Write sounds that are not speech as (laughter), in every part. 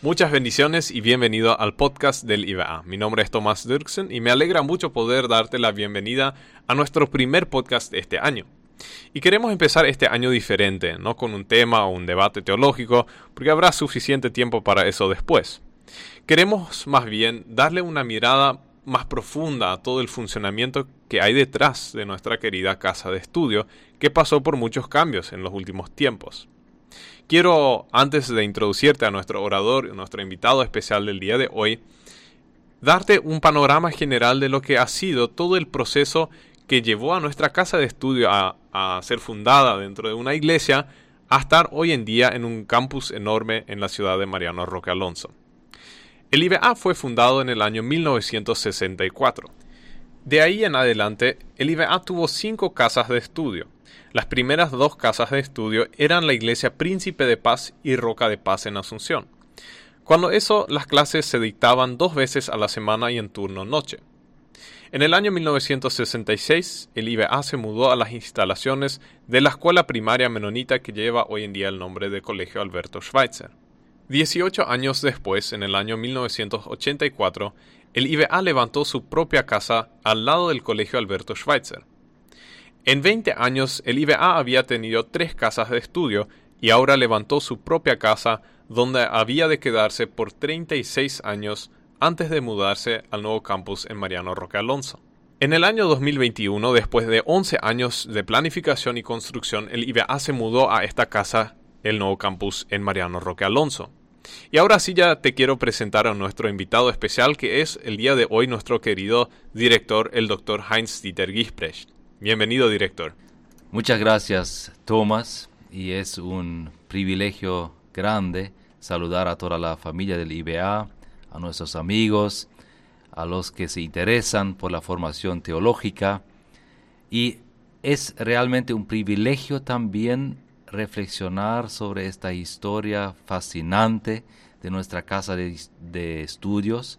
Muchas bendiciones y bienvenido al podcast del IBA. Mi nombre es Tomás Dirksen y me alegra mucho poder darte la bienvenida a nuestro primer podcast de este año. Y queremos empezar este año diferente, no con un tema o un debate teológico, porque habrá suficiente tiempo para eso después. Queremos más bien darle una mirada más profunda a todo el funcionamiento que hay detrás de nuestra querida casa de estudio, que pasó por muchos cambios en los últimos tiempos. Quiero, antes de introducirte a nuestro orador, nuestro invitado especial del día de hoy, darte un panorama general de lo que ha sido todo el proceso que llevó a nuestra casa de estudio a, ser fundada dentro de una iglesia a estar hoy en día en un campus enorme en la ciudad de Mariano Roque Alonso. El IBA fue fundado en el año 1964. De ahí en adelante, el IBA tuvo cinco casas de estudio, las primeras dos casas de estudio eran la iglesia Príncipe de Paz y Roca de Paz en Asunción. Cuando eso, las clases se dictaban dos veces a la semana y en turno noche. En el año 1966, el IBA se mudó a las instalaciones de la escuela primaria menonita que lleva hoy en día el nombre de Colegio Alberto Schweitzer. Dieciocho años después, en el año 1984, el IBA levantó su propia casa al lado del Colegio Alberto Schweitzer. En 20 años el IBA había tenido tres casas de estudio y ahora levantó su propia casa donde había de quedarse por 36 años antes de mudarse al nuevo campus en Mariano Roque Alonso. En el año 2021, después de 11 años de planificación y construcción, el IBA se mudó a esta casa, el nuevo campus en Mariano Roque Alonso. Y ahora sí ya te quiero presentar a nuestro invitado especial que es el día de hoy nuestro querido director, el doctor Heinz Dieter Gisprecht. Bienvenido, director. Muchas gracias, Thomas, y es un privilegio grande saludar a toda la familia del IBA, a nuestros amigos, a los que se interesan por la formación teológica, y es realmente un privilegio también reflexionar sobre esta historia fascinante de nuestra casa de, de estudios,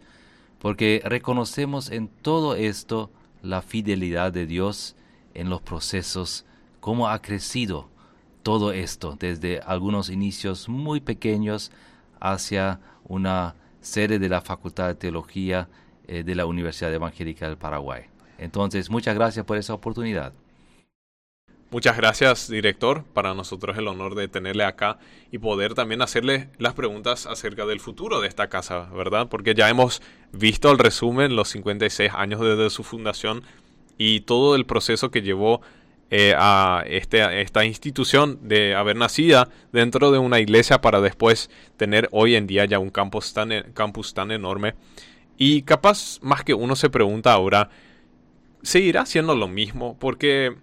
porque reconocemos en todo esto la fidelidad de Dios en los procesos, cómo ha crecido todo esto desde algunos inicios muy pequeños hacia una sede de la Facultad de Teología eh, de la Universidad Evangélica del Paraguay. Entonces, muchas gracias por esa oportunidad. Muchas gracias, director. Para nosotros el honor de tenerle acá y poder también hacerle las preguntas acerca del futuro de esta casa, ¿verdad? Porque ya hemos visto el resumen, los 56 años desde su fundación, y todo el proceso que llevó eh, a, este, esta institución de haber nacido dentro de una iglesia para después tener hoy en día ya un campus tan, e, campus tan enorme. Y capaz más que uno se pregunta ahora, ¿seguirá siendo lo mismo? Porque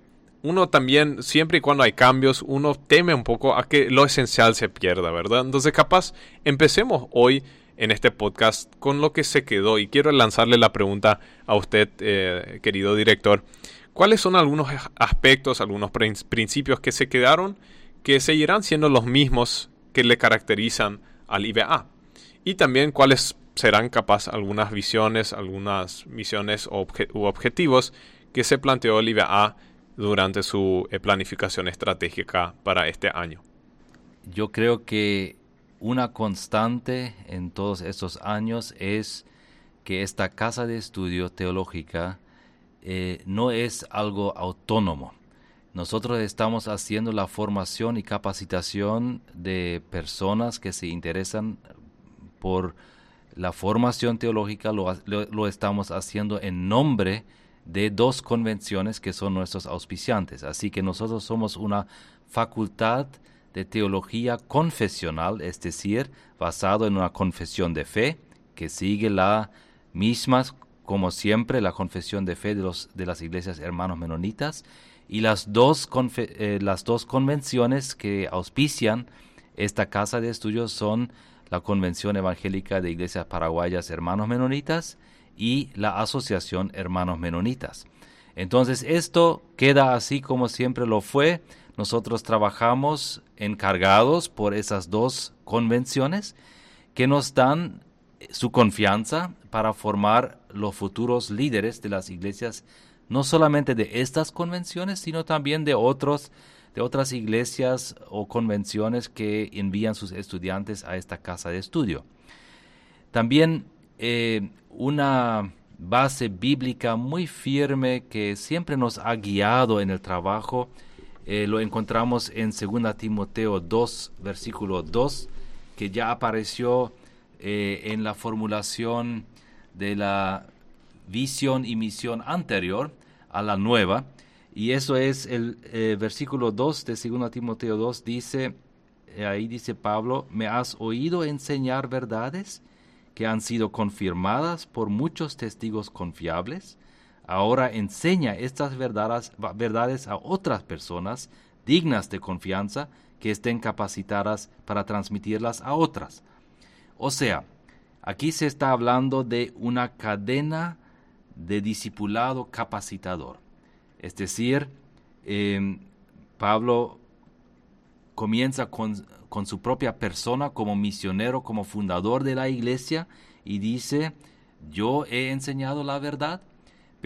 uno también, siempre y cuando hay cambios, uno teme un poco a que lo esencial se pierda, ¿verdad? Entonces capaz empecemos hoy en este podcast con lo que se quedó. Y quiero lanzarle la pregunta a usted, eh, querido director. ¿Cuáles son algunos aspectos, algunos principios que se quedaron que seguirán siendo los mismos que le caracterizan al IBA? Y también cuáles serán capaz algunas visiones, algunas misiones u objetivos que se planteó el IBA durante su eh, planificación estratégica para este año. Yo creo que una constante en todos estos años es que esta casa de estudio teológica eh, no es algo autónomo. Nosotros estamos haciendo la formación y capacitación de personas que se interesan por la formación teológica, lo, lo estamos haciendo en nombre de dos convenciones que son nuestros auspiciantes. Así que nosotros somos una facultad de teología confesional, es decir, basado en una confesión de fe que sigue la misma, como siempre, la confesión de fe de, los, de las iglesias hermanos menonitas y las dos, eh, las dos convenciones que auspician esta casa de estudios son la Convención Evangélica de Iglesias Paraguayas Hermanos Menonitas y la Asociación Hermanos Menonitas. Entonces esto queda así como siempre lo fue, nosotros trabajamos encargados por esas dos convenciones que nos dan su confianza para formar los futuros líderes de las iglesias, no solamente de estas convenciones, sino también de otros de otras iglesias o convenciones que envían sus estudiantes a esta casa de estudio. También eh, una base bíblica muy firme que siempre nos ha guiado en el trabajo, eh, lo encontramos en 2 Timoteo 2, versículo 2, que ya apareció eh, en la formulación de la visión y misión anterior a la nueva. Y eso es el eh, versículo 2 de 2 Timoteo 2, dice, ahí dice Pablo, ¿me has oído enseñar verdades que han sido confirmadas por muchos testigos confiables? Ahora enseña estas verdades, a otras personas dignas de confianza que estén capacitadas para transmitirlas a otras. O sea, aquí se está hablando de una cadena de discipulado capacitador. Es decir, em, Pablo comienza con su propia persona como misionero, como fundador de la iglesia, y dice, yo he enseñado la verdad,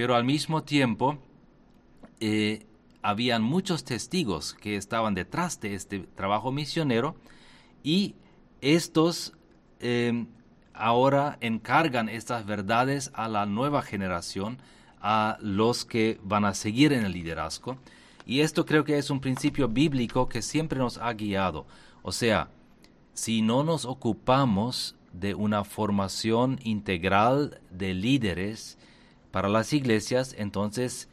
pero al mismo tiempo eh, habían muchos testigos que estaban detrás de este trabajo misionero y estos em, ahora encargan estas verdades a la nueva generación, a los que van a seguir en el liderazgo. Y esto creo que es un principio bíblico que siempre nos ha guiado. O sea, si no nos ocupamos de una formación integral de líderes, para las iglesias, entonces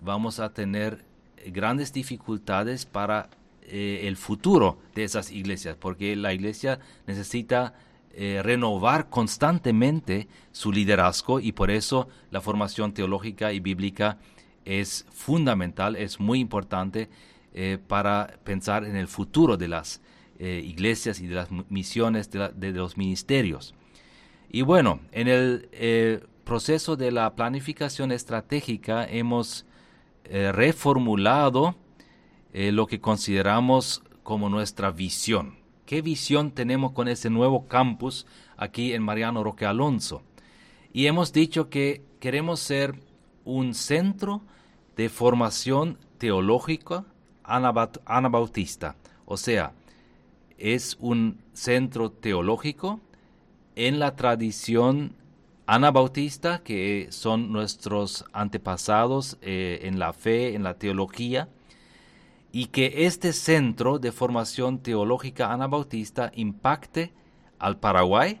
vamos a tener grandes dificultades para eh, el futuro de esas iglesias, porque la iglesia necesita eh, renovar constantemente su liderazgo y por eso la formación teológica y bíblica es fundamental, es muy importante eh, para pensar en el futuro de las iglesias y de las misiones de, de, los ministerios. Y bueno, en el proceso de la planificación estratégica hemos eh, reformulado eh, lo que consideramos como nuestra visión. ¿Qué visión tenemos con ese nuevo campus aquí en Mariano Roque Alonso? Y hemos dicho que queremos ser un centro de formación teológica anabautista. O sea, es un centro teológico en la tradición Ana Bautista, que son nuestros antepasados eh, en la fe, en la teología, y que este centro de formación teológica Ana Bautista impacte al Paraguay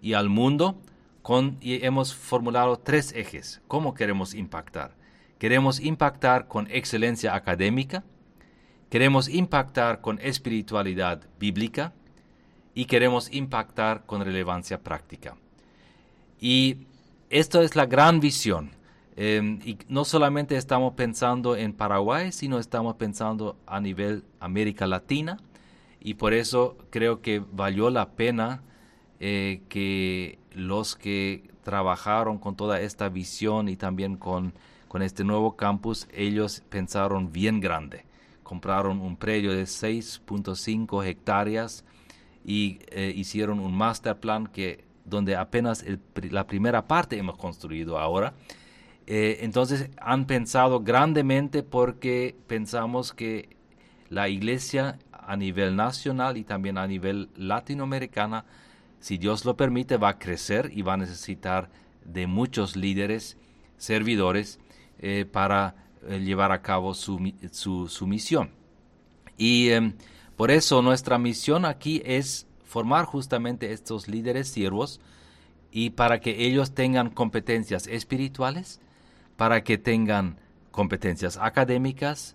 y al mundo con, y hemos formulado tres ejes. ¿Cómo queremos impactar? Queremos impactar con excelencia académica, queremos impactar con espiritualidad bíblica y queremos impactar con relevancia práctica. Y esto es la gran visión. Em, y no solamente estamos pensando en Paraguay, sino estamos pensando a nivel América Latina. Y por eso creo que valió la pena eh, que los que trabajaron con toda esta visión y también con, con este nuevo campus, ellos pensaron bien grande. Compraron un predio de 6.5 hectáreas y eh, hicieron un master plan que donde apenas la primera parte hemos construido ahora. Eh, entonces han pensado grandemente porque pensamos que la iglesia a nivel nacional y también a nivel latinoamericana, si Dios lo permite, va a crecer y va a necesitar de muchos líderes, servidores, eh, para eh, llevar a cabo su, su misión. Y em, por eso nuestra misión aquí es formar justamente estos líderes siervos y para que ellos tengan competencias espirituales, para que tengan competencias académicas,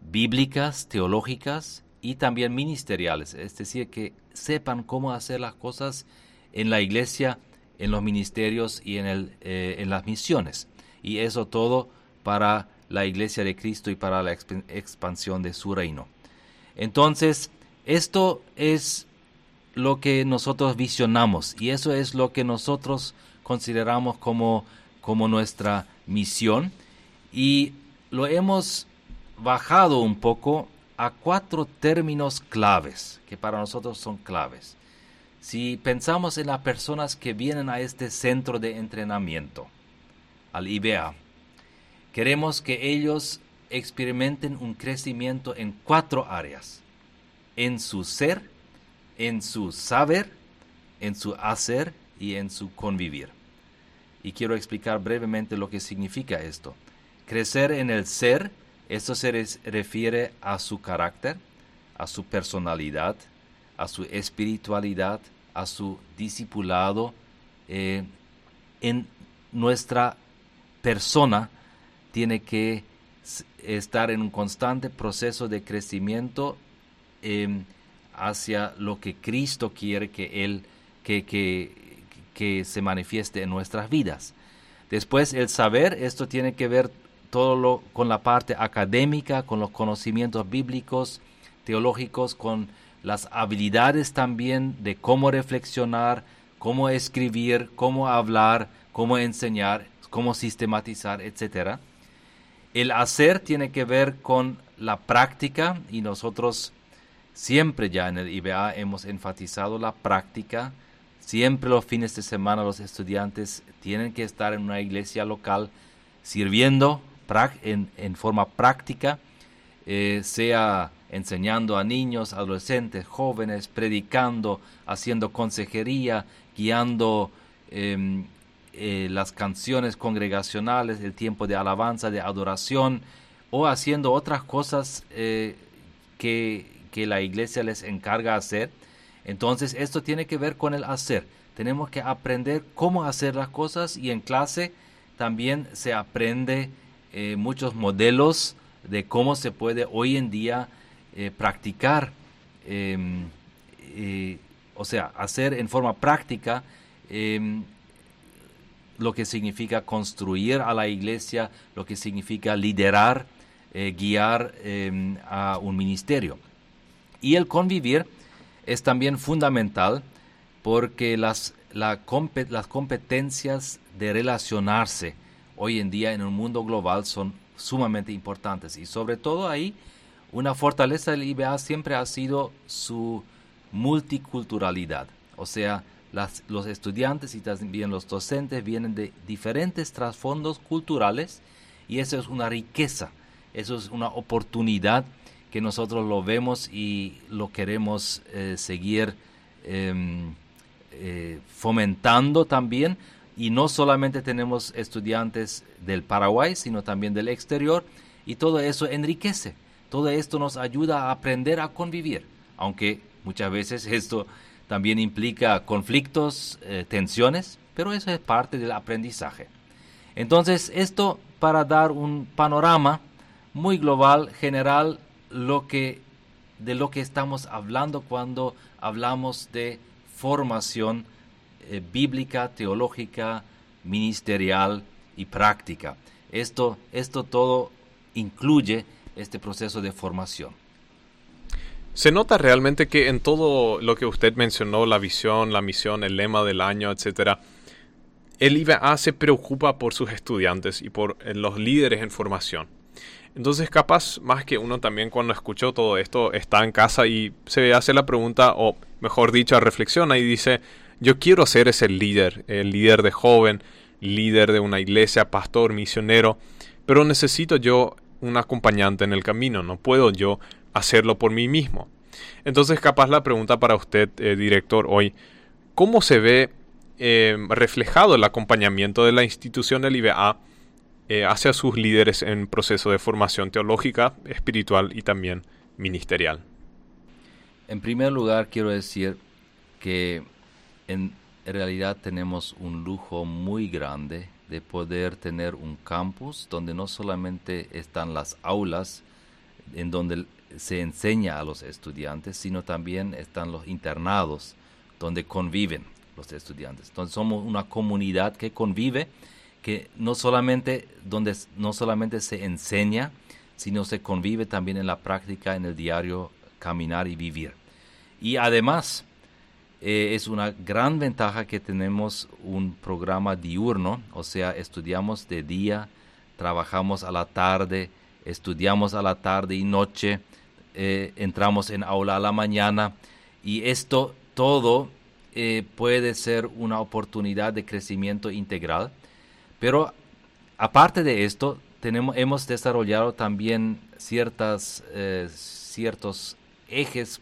bíblicas, teológicas y también ministeriales, es decir, que sepan cómo hacer las cosas en la iglesia, en los ministerios y en, el, eh, en las misiones. Y eso todo para la iglesia de Cristo y para la expansión de su reino. Entonces, esto es lo que nosotros visionamos y eso es lo que nosotros consideramos como, como nuestra misión y lo hemos bajado un poco a cuatro términos claves que para nosotros son claves. Si pensamos en las personas que vienen a este centro de entrenamiento, al IBA, queremos que ellos experimenten un crecimiento en cuatro áreas. En su ser, en su saber, en su hacer y en su convivir. Y quiero explicar brevemente lo que significa esto. Crecer en el ser, esto se refiere a su carácter, a su personalidad, a su espiritualidad, a su discipulado. Eh, en nuestra persona tiene que estar en un constante proceso de crecimiento em, hacia lo que Cristo quiere que Él que, que, se manifieste en nuestras vidas. Después el saber, esto tiene que ver todo lo, con la parte académica, con los conocimientos bíblicos, teológicos, con las habilidades también de cómo reflexionar, cómo escribir, cómo hablar, cómo enseñar, cómo sistematizar, etc. El hacer tiene que ver con la práctica y nosotros siempre ya en el IBA hemos enfatizado la práctica. Siempre los fines de semana los estudiantes tienen que estar en una iglesia local sirviendo en, forma práctica, eh, sea enseñando a niños, adolescentes, jóvenes, predicando, haciendo consejería, guiando em, eh, las canciones congregacionales, el tiempo de alabanza, de adoración, o haciendo otras cosas eh, que, que la iglesia les encarga hacer. Entonces esto tiene que ver con el hacer. Tenemos que aprender cómo hacer las cosas y en clase también se aprende eh, muchos modelos de cómo se puede hoy en día eh, practicar, em, eh, o sea, hacer en forma práctica em, lo que significa construir a la iglesia, lo que significa liderar, guiar em, a un ministerio. Y el convivir es también fundamental porque las, las competencias de relacionarse hoy en día en un mundo global son sumamente importantes y sobre todo ahí una fortaleza del IBA siempre ha sido su multiculturalidad, o sea, los estudiantes y también los docentes vienen de diferentes trasfondos culturales y eso es una riqueza, eso es una oportunidad que nosotros lo vemos y lo queremos eh, seguir em, eh, fomentando también. Y no solamente tenemos estudiantes del Paraguay, sino también del exterior, y todo eso enriquece. Todo esto nos ayuda a aprender a convivir, aunque muchas veces (laughs) esto también implica conflictos, eh, tensiones, pero eso es parte del aprendizaje. Entonces, esto para dar un panorama muy global, general lo que, de lo que estamos hablando cuando hablamos de formación eh, bíblica, teológica, ministerial y práctica. Esto, esto todo incluye este proceso de formación. Se nota realmente que en todo lo que usted mencionó, la visión, la misión, el lema del año, etcétera, el IBA se preocupa por sus estudiantes y por eh, los líderes en formación. Entonces, capaz más que uno también cuando escuchó todo esto está en casa y se hace la pregunta, o mejor dicho, reflexiona y dice, yo quiero ser ese líder, el líder de joven, líder de una iglesia, pastor, misionero, pero necesito yo un acompañante en el camino, no puedo yo hacerlo por mí mismo. Entonces, capaz la pregunta para usted, eh, director, hoy, ¿cómo se ve eh, reflejado el acompañamiento de la institución del IBA eh, hacia sus líderes en proceso de formación teológica, espiritual y también ministerial. En primer lugar, quiero decir que en realidad tenemos un lujo muy grande de poder tener un campus donde no solamente están las aulas en donde se enseña a los estudiantes, sino también están los internados donde conviven los estudiantes. Entonces somos una comunidad que convive que no solamente, donde no solamente se enseña, sino se convive también en la práctica, en el diario caminar y vivir. Y además, eh, es una gran ventaja que tenemos un programa diurno, o sea, estudiamos de día, trabajamos a la tarde, estudiamos a la tarde y noche, eh, entramos en aula a la mañana y esto todo eh, puede ser una oportunidad de crecimiento integral pero aparte de esto, tenemos, hemos desarrollado también ciertas, eh, ciertos ejes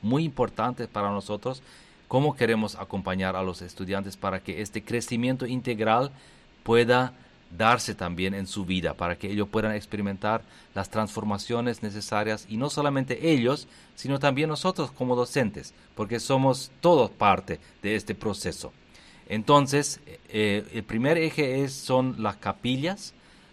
muy importantes para nosotros, cómo queremos acompañar a los estudiantes para que este crecimiento integral pueda darse también en su vida, para que ellos puedan experimentar las transformaciones necesarias y no solamente ellos, sino también nosotros como docentes, porque somos todos parte de este proceso. Entonces, eh, el primer eje es, son las capillas,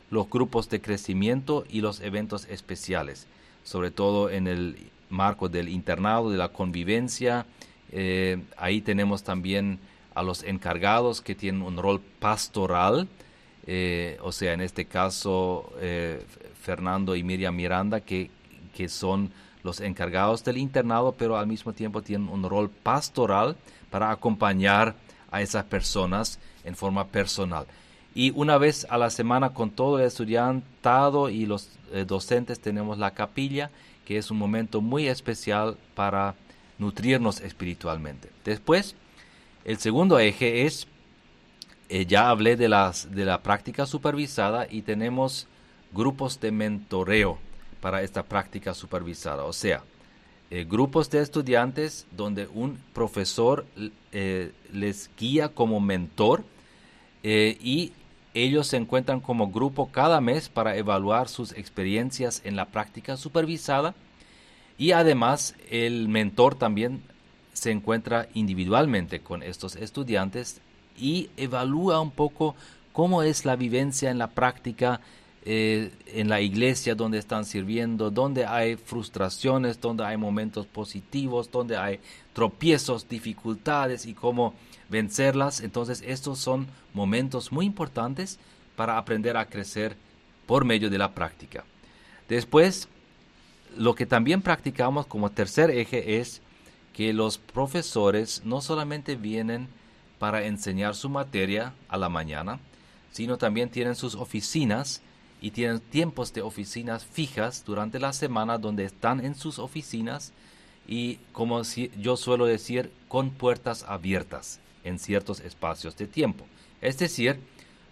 los grupos de crecimiento y los eventos especiales, sobre todo en el marco del internado, de la convivencia. Eh, ahí tenemos también a los encargados que tienen un rol pastoral, eh, o sea, en este caso Fernando y Miriam Miranda, que, que son los encargados del internado, pero al mismo tiempo tienen un rol pastoral para acompañar a esas personas en forma personal. Y una vez a la semana con todo el estudiantado y los eh, docentes tenemos la capilla, que es un momento muy especial para nutrirnos espiritualmente. Después, el segundo eje es, eh, ya hablé de, las, de la práctica supervisada y tenemos grupos de mentoreo para esta práctica supervisada. O sea, eh, grupos de estudiantes donde un profesor eh, les guía como mentor eh, y ellos se encuentran como grupo cada mes para evaluar sus experiencias en la práctica supervisada. Y además el mentor también se encuentra individualmente con estos estudiantes y evalúa un poco cómo es la vivencia en la práctica eh, en la iglesia donde están sirviendo, donde hay frustraciones, donde hay momentos positivos, donde hay tropiezos, dificultades y cómo vencerlas. Entonces estos son momentos muy importantes para aprender a crecer por medio de la práctica. Después, lo que también practicamos como tercer eje es que los profesores no solamente vienen para enseñar su materia a la mañana, sino también tienen sus oficinas y tienen tiempos de oficinas fijas durante la semana donde están en sus oficinas y como yo suelo decir, con puertas abiertas en ciertos espacios de tiempo. Es decir,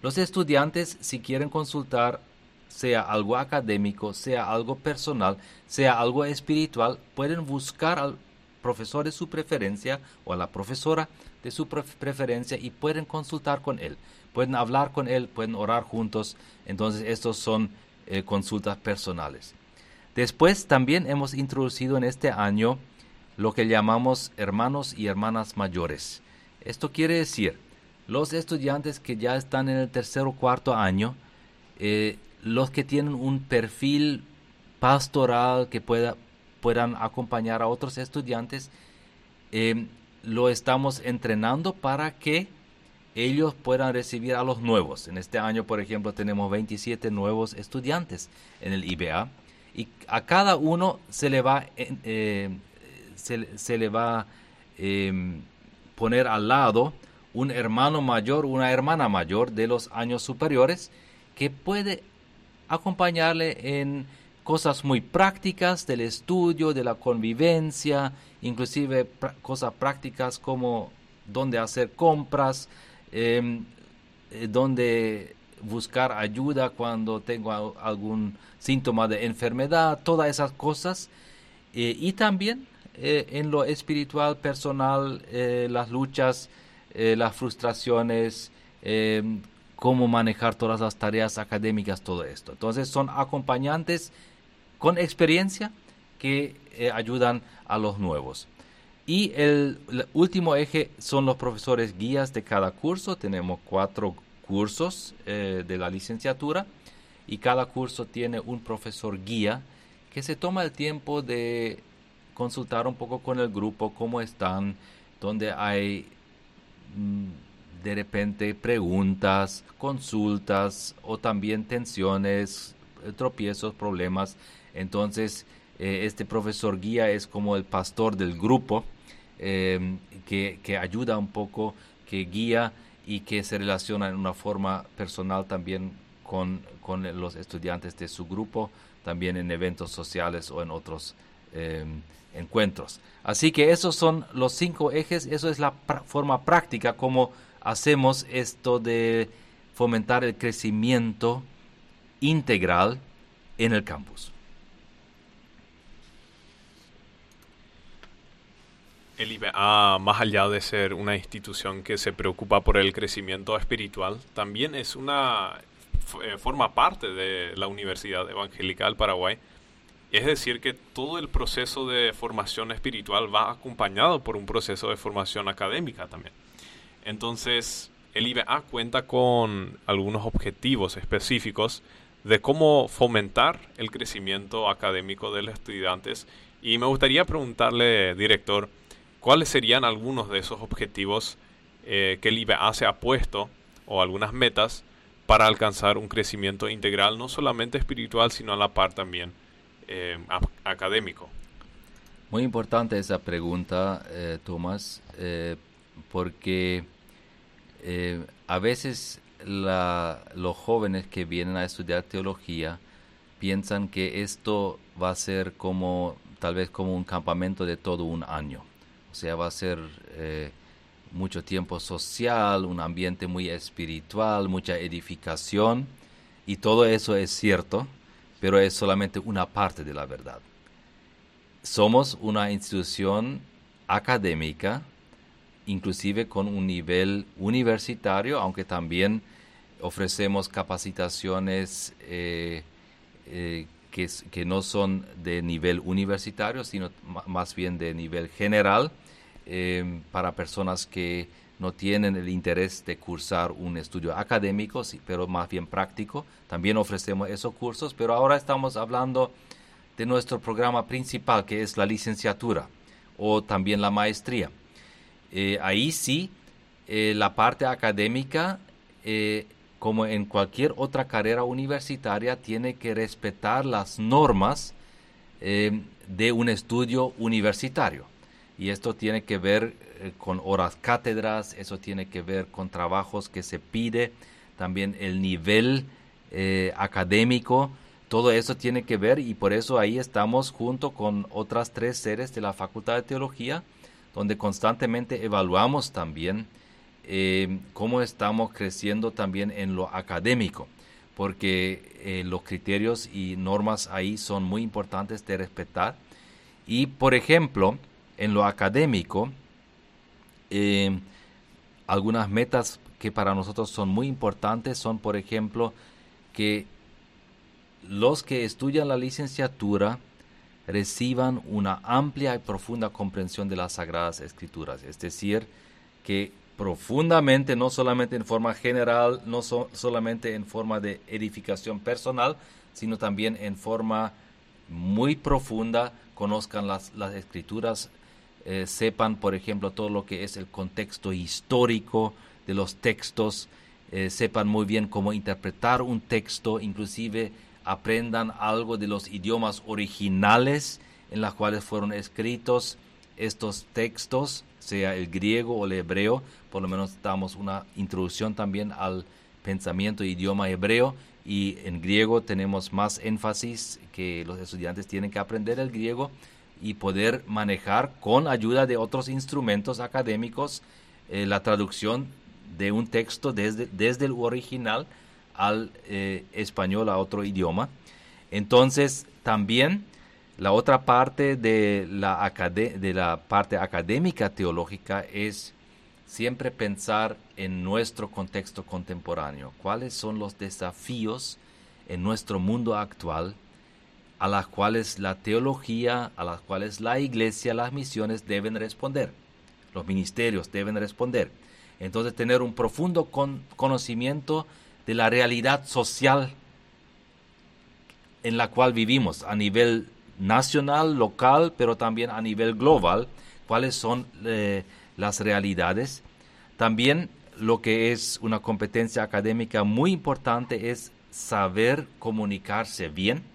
los estudiantes si quieren consultar sea algo académico, sea algo personal, sea algo espiritual, pueden buscar profesor de su preferencia o a la profesora de su preferencia y pueden consultar con él pueden hablar con Él, pueden orar juntos. Entonces, estos son eh, consultas personales. Después también hemos introducido en este año lo que llamamos hermanos y hermanas mayores. Esto quiere decir, los estudiantes que ya están en el tercer o cuarto año, eh, los que tienen un perfil pastoral que pueda, puedan acompañar a otros estudiantes, eh, lo estamos entrenando para que ellos puedan recibir a los nuevos. En este año, por ejemplo, tenemos 27 nuevos estudiantes en el IBA y a cada uno se le va, eh, se, le va eh, poner al lado un hermano mayor, una hermana mayor de los años superiores que puede acompañarle en cosas muy prácticas del estudio, de la convivencia, inclusive cosas prácticas como dónde hacer compras, Em, eh, donde buscar ayuda cuando tengo algún síntoma de enfermedad, todas esas cosas. Eh, y también eh, en lo espiritual, personal, las luchas, las frustraciones, em, cómo manejar todas las tareas académicas, todo esto. Entonces son acompañantes con experiencia que ayudan a los nuevos. Y el, último eje son los profesores guías de cada curso. Tenemos cuatro cursos eh, de la licenciatura y cada curso tiene un profesor guía que se toma el tiempo de consultar un poco con el grupo cómo están, donde hay mm, de repente preguntas, consultas o también tensiones, eh, tropiezos, problemas. Entonces, eh, este profesor guía es como el pastor del grupo Em, que, ayuda un poco, que guía y que se relaciona en una forma personal también con, los estudiantes de su grupo, también en eventos sociales o en otros em, encuentros. Así que esos son los cinco ejes, eso es la forma práctica como hacemos esto de fomentar el crecimiento integral en el campus. El IBA, más allá de ser una institución que se preocupa por el crecimiento espiritual, también es una eh, forma parte de la Universidad Evangélica del Paraguay. Es decir, que todo el proceso de formación espiritual va acompañado por un proceso de formación académica también. Entonces, el IBA cuenta con algunos objetivos específicos de cómo fomentar el crecimiento académico de los estudiantes y me gustaría preguntarle, director, cuáles serían algunos de esos objetivos eh, que el IBA se ha puesto o algunas metas para alcanzar un crecimiento integral, no solamente espiritual, sino a la par también eh, académico. Muy importante esa pregunta, eh, Tomás, porque a veces los jóvenes que vienen a estudiar teología piensan que esto va a ser como tal vez como un campamento de todo un año. O sea, va a ser eh, mucho tiempo social, un ambiente muy espiritual, mucha edificación. Y todo eso es cierto, pero es solamente una parte de la verdad. Somos una institución académica inclusive con un nivel universitario, aunque también ofrecemos capacitaciones eh, eh, que, no son de nivel universitario, sino más bien de nivel general, eh, para personas que no tienen el interés de cursar un estudio académico, pero más bien práctico. También ofrecemos esos cursos, pero ahora estamos hablando de nuestro programa principal, que es la licenciatura o también la maestría. Eh, ahí sí, eh, la parte académica, eh, como en cualquier otra carrera universitaria, tiene que respetar las normas de un estudio universitario. Y esto tiene que ver con horas cátedras, eso tiene que ver con trabajos que se pide, también el nivel académico, todo eso tiene que ver y por eso ahí estamos junto con otras tres sedes de la Facultad de Teología donde constantemente evaluamos también eh, cómo estamos creciendo también en lo académico, porque eh, los criterios y normas ahí son muy importantes de respetar. Y, por ejemplo, en lo académico, eh, algunas metas que para nosotros son muy importantes son, por ejemplo, que los que estudian la licenciatura reciban una amplia y profunda comprensión de las Sagradas Escrituras, es decir, que profundamente, no solamente en forma general, no solamente en forma de edificación personal, sino también en forma muy profunda, conozcan las, escrituras, eh, sepan, por ejemplo, todo lo que es el contexto histórico de los textos, eh, sepan muy bien cómo interpretar un texto, inclusive aprendan algo de los idiomas originales en los cuales fueron escritos estos textos, sea el griego o el hebreo, por lo menos damos una introducción también al pensamiento idioma hebreo. Y en griego tenemos más énfasis que los estudiantes tienen que aprender el griego y poder manejar con ayuda de otros instrumentos académicos eh, la traducción de un texto desde, desde el original al eh, español, a otro idioma. Entonces, también la otra parte de la, de la parte académica teológica es siempre pensar en nuestro contexto contemporáneo. ¿Cuáles son los desafíos en nuestro mundo actual a las cuales la teología, a las cuales la iglesia, las misiones deben responder? Los ministerios deben responder. Entonces, tener un profundo conocimiento de la realidad social en la cual vivimos a nivel nacional, local, pero también a nivel global, cuáles son eh, las realidades. También lo que es una competencia académica muy importante es saber comunicarse bien,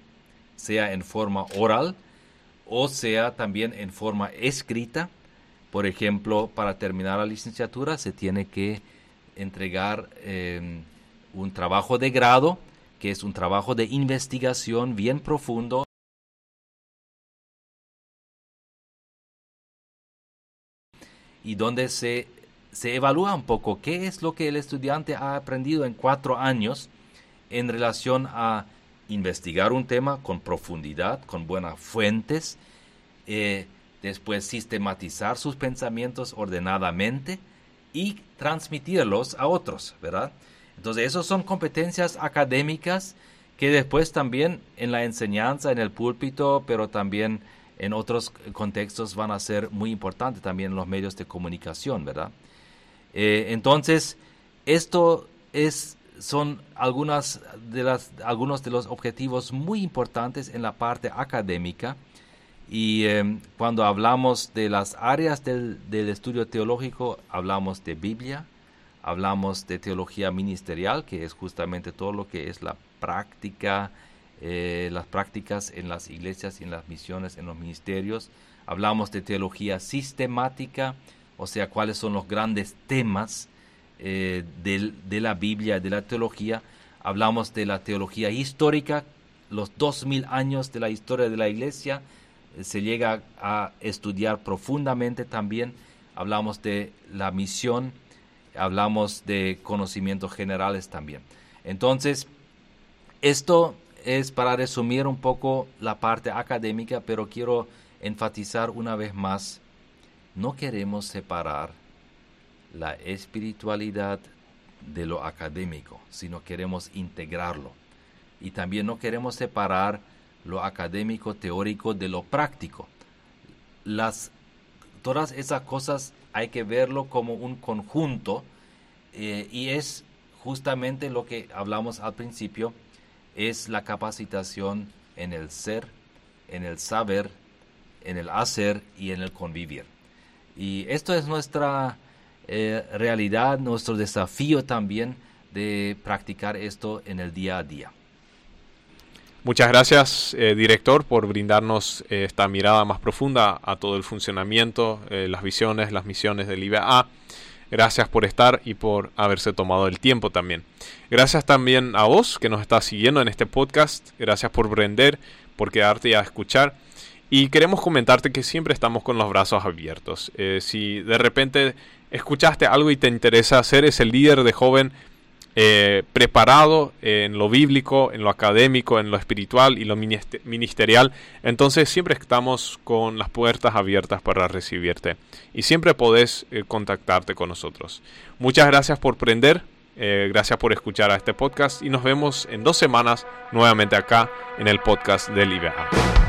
sea en forma oral o sea también en forma escrita. Por ejemplo, para terminar la licenciatura se tiene que entregar em, un trabajo de grado, que es un trabajo de investigación bien profundo. y donde se, se evalúa un poco qué es lo que el estudiante ha aprendido en cuatro años en relación a investigar un tema con profundidad, con buenas fuentes, eh, después sistematizar sus pensamientos ordenadamente y transmitirlos a otros, ¿verdad? Entonces, esas son competencias académicas que después también en la enseñanza, en el púlpito, pero también en otros contextos van a ser muy importantes también en los medios de comunicación, ¿verdad? Eh, entonces, esto es, son algunas de las, algunos de los objetivos muy importantes en la parte académica. Y em, cuando hablamos de las áreas del, del, estudio teológico, hablamos de Biblia, hablamos de teología ministerial, que es justamente todo lo que es la práctica, eh, las prácticas en las iglesias en las misiones, en los ministerios. Hablamos de teología sistemática, o sea, cuáles son los grandes temas eh, de, la Biblia, de la teología. Hablamos de la teología histórica, los dos mil años de la historia de la iglesia, eh, se llega a estudiar profundamente también. Hablamos de la misión, hablamos de conocimientos generales también. Entonces, esto es para resumir un poco la parte académica, pero quiero enfatizar una vez más no queremos separar la espiritualidad de lo académico, sino queremos integrarlo. Y también no queremos separar lo académico teórico de lo práctico. Las, todas esas cosas hay que verlo como un conjunto eh, y es justamente lo que hablamos al principio, es la capacitación en el ser, en el saber, en el hacer y en el convivir. Y esto es nuestra eh, realidad, nuestro desafío también de practicar esto en el día a día. Muchas gracias, eh, director, por brindarnos eh, esta mirada más profunda a todo el funcionamiento, las visiones, las misiones del IBA. Gracias por estar y por haberse tomado el tiempo también. Gracias también a vos que nos estás siguiendo en este podcast. Gracias por prender, por quedarte a escuchar. Y queremos comentarte que siempre estamos con los brazos abiertos. Eh, si de repente escuchaste algo y te interesa ser ese líder de joven eh, preparado en lo bíblico, en lo académico, en lo espiritual y lo ministerial, entonces siempre estamos con las puertas abiertas para recibirte. Y siempre podés eh, contactarte con nosotros. Muchas gracias por prender. gracias por escuchar a este podcast y nos vemos en dos semanas nuevamente acá en el podcast del IBA.